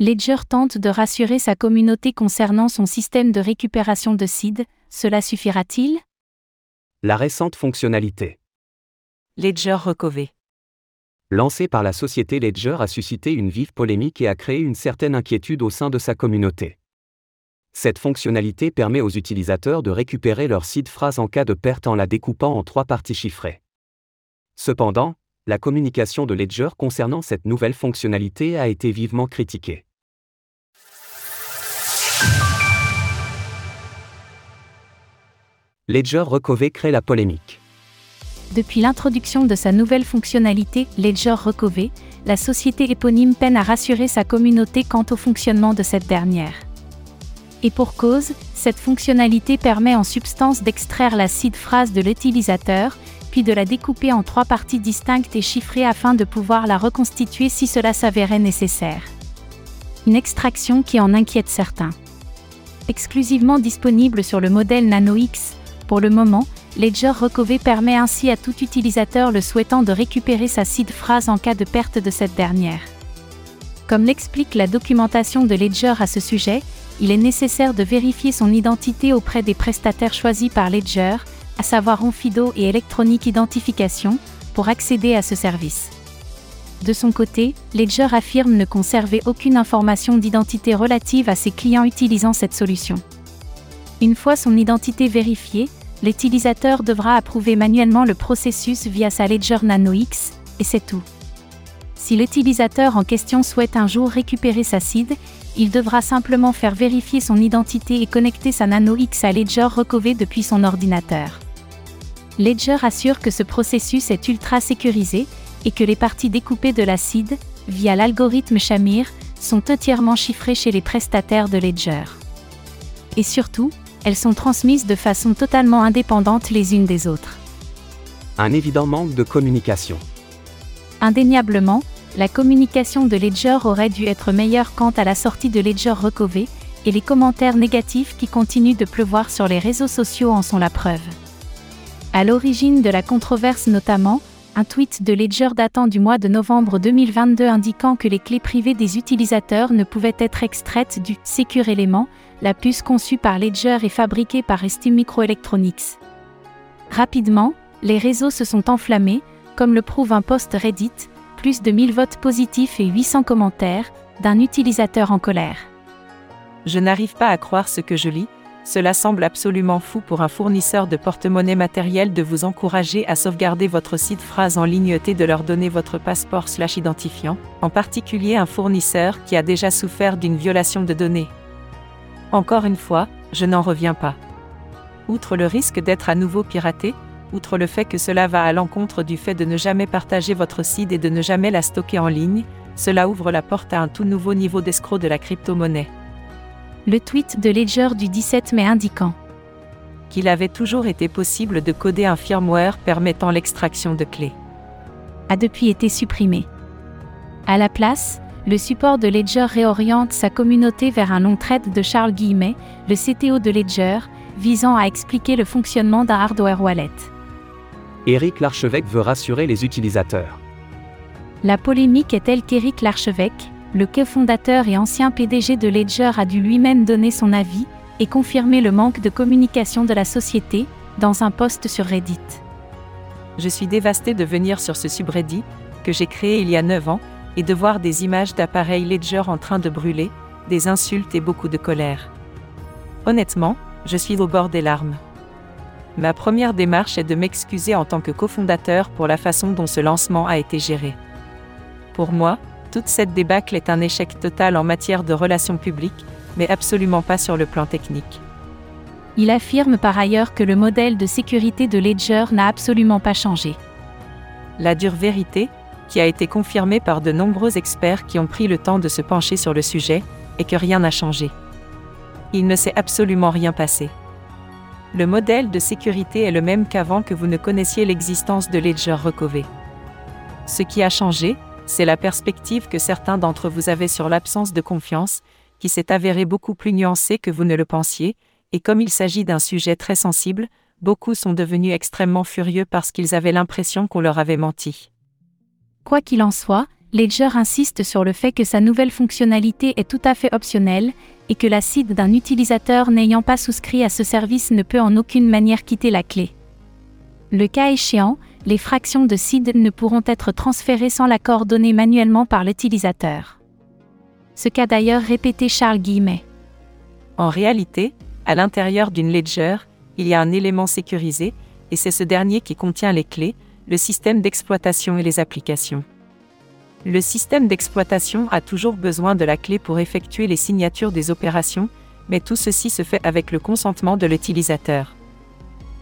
Ledger tente de rassurer sa communauté concernant son système de récupération de seed, cela suffira-t-il? La récente fonctionnalité. Ledger Recover. Lancée par la société Ledger a suscité une vive polémique et a créé une certaine inquiétude au sein de sa communauté. Cette fonctionnalité permet aux utilisateurs de récupérer leur seed phrase en cas de perte en la découpant en trois parties chiffrées. Cependant, la communication de Ledger concernant cette nouvelle fonctionnalité a été vivement critiquée. Ledger Recover crée la polémique. Depuis l'introduction de sa nouvelle fonctionnalité, Ledger Recover, la société éponyme peine à rassurer sa communauté quant au fonctionnement de cette dernière. Et pour cause, cette fonctionnalité permet en substance d'extraire la seed phrase de l'utilisateur, puis de la découper en trois parties distinctes et chiffrées afin de pouvoir la reconstituer si cela s'avérait nécessaire. Une extraction qui en inquiète certains. Exclusivement disponible sur le modèle Nano X, pour le moment, Ledger Recover permet ainsi à tout utilisateur le souhaitant de récupérer sa seed phrase en cas de perte de cette dernière. Comme l'explique la documentation de Ledger à ce sujet, il est nécessaire de vérifier son identité auprès des prestataires choisis par Ledger, à savoir Onfido et Electronic Identification, pour accéder à ce service. De son côté, Ledger affirme ne conserver aucune information d'identité relative à ses clients utilisant cette solution. Une fois son identité vérifiée, l'utilisateur devra approuver manuellement le processus via sa Ledger Nano X, et c'est tout. Si l'utilisateur en question souhaite un jour récupérer sa seed, il devra simplement faire vérifier son identité et connecter sa Nano X à Ledger Recover depuis son ordinateur. Ledger assure que ce processus est ultra sécurisé et que les parties découpées de la seed, via l'algorithme Shamir, sont entièrement chiffrées chez les prestataires de Ledger. Et surtout, elles sont transmises de façon totalement indépendante les unes des autres. Un évident manque de communication. Indéniablement, la communication de Ledger aurait dû être meilleure quant à la sortie de Ledger Recover, et les commentaires négatifs qui continuent de pleuvoir sur les réseaux sociaux en sont la preuve. À l'origine de la controverse notamment, un tweet de Ledger datant du mois de novembre 2022 indiquant que les clés privées des utilisateurs ne pouvaient être extraites du Secure Element, la puce conçue par Ledger et fabriquée par ST Microelectronics. Rapidement, les réseaux se sont enflammés, comme le prouve un post Reddit, plus de 1000 votes positifs et 800 commentaires, d'un utilisateur en colère. Je n'arrive pas à croire ce que je lis, cela semble absolument fou pour un fournisseur de porte-monnaie matériel de vous encourager à sauvegarder votre site phrase en ligne et de leur donner votre passeport slash identifiant, en particulier un fournisseur qui a déjà souffert d'une violation de données. Encore une fois, je n'en reviens pas. Outre le risque d'être à nouveau piraté, outre le fait que cela va à l'encontre du fait de ne jamais partager votre seed et de ne jamais la stocker en ligne, cela ouvre la porte à un tout nouveau niveau d'escroc de la crypto-monnaie. Le tweet de Ledger du 17 mai indiquant qu'il avait toujours été possible de coder un firmware permettant l'extraction de clés a depuis été supprimé. À la place, le support de Ledger réoriente sa communauté vers un long thread de Charles Guillemet, le CTO de Ledger, visant à expliquer le fonctionnement d'un hardware wallet. Éric Larchevêque veut rassurer les utilisateurs. La polémique est telle qu'Éric Larchevêque, le cofondateur et ancien PDG de Ledger a dû lui-même donner son avis et confirmer le manque de communication de la société dans un post sur Reddit. Je suis dévasté de venir sur ce subreddit, que j'ai créé il y a 9 ans, et de voir des images d'appareils Ledger en train de brûler, des insultes et beaucoup de colère. Honnêtement, je suis au bord des larmes. Ma première démarche est de m'excuser en tant que cofondateur pour la façon dont ce lancement a été géré. Pour moi, toute cette débâcle est un échec total en matière de relations publiques, mais absolument pas sur le plan technique. Il affirme par ailleurs que le modèle de sécurité de Ledger n'a absolument pas changé. La dure vérité, qui a été confirmé par de nombreux experts qui ont pris le temps de se pencher sur le sujet, et que rien n'a changé. Il ne s'est absolument rien passé. Le modèle de sécurité est le même qu'avant que vous ne connaissiez l'existence de Ledger Recover. Ce qui a changé, c'est la perspective que certains d'entre vous avaient sur l'absence de confiance, qui s'est avérée beaucoup plus nuancée que vous ne le pensiez, et comme il s'agit d'un sujet très sensible, beaucoup sont devenus extrêmement furieux parce qu'ils avaient l'impression qu'on leur avait menti. Quoi qu'il en soit, Ledger insiste sur le fait que sa nouvelle fonctionnalité est tout à fait optionnelle et que la CID d'un utilisateur n'ayant pas souscrit à ce service ne peut en aucune manière quitter la clé. Le cas échéant, les fractions de CID ne pourront être transférées sans l'accord donné manuellement par l'utilisateur. Ce qu'a d'ailleurs répété Charles Guillemet. En réalité, à l'intérieur d'une ledger, il y a un élément sécurisé, et c'est ce dernier qui contient les clés, le système d'exploitation et les applications. Le système d'exploitation a toujours besoin de la clé pour effectuer les signatures des opérations, mais tout ceci se fait avec le consentement de l'utilisateur.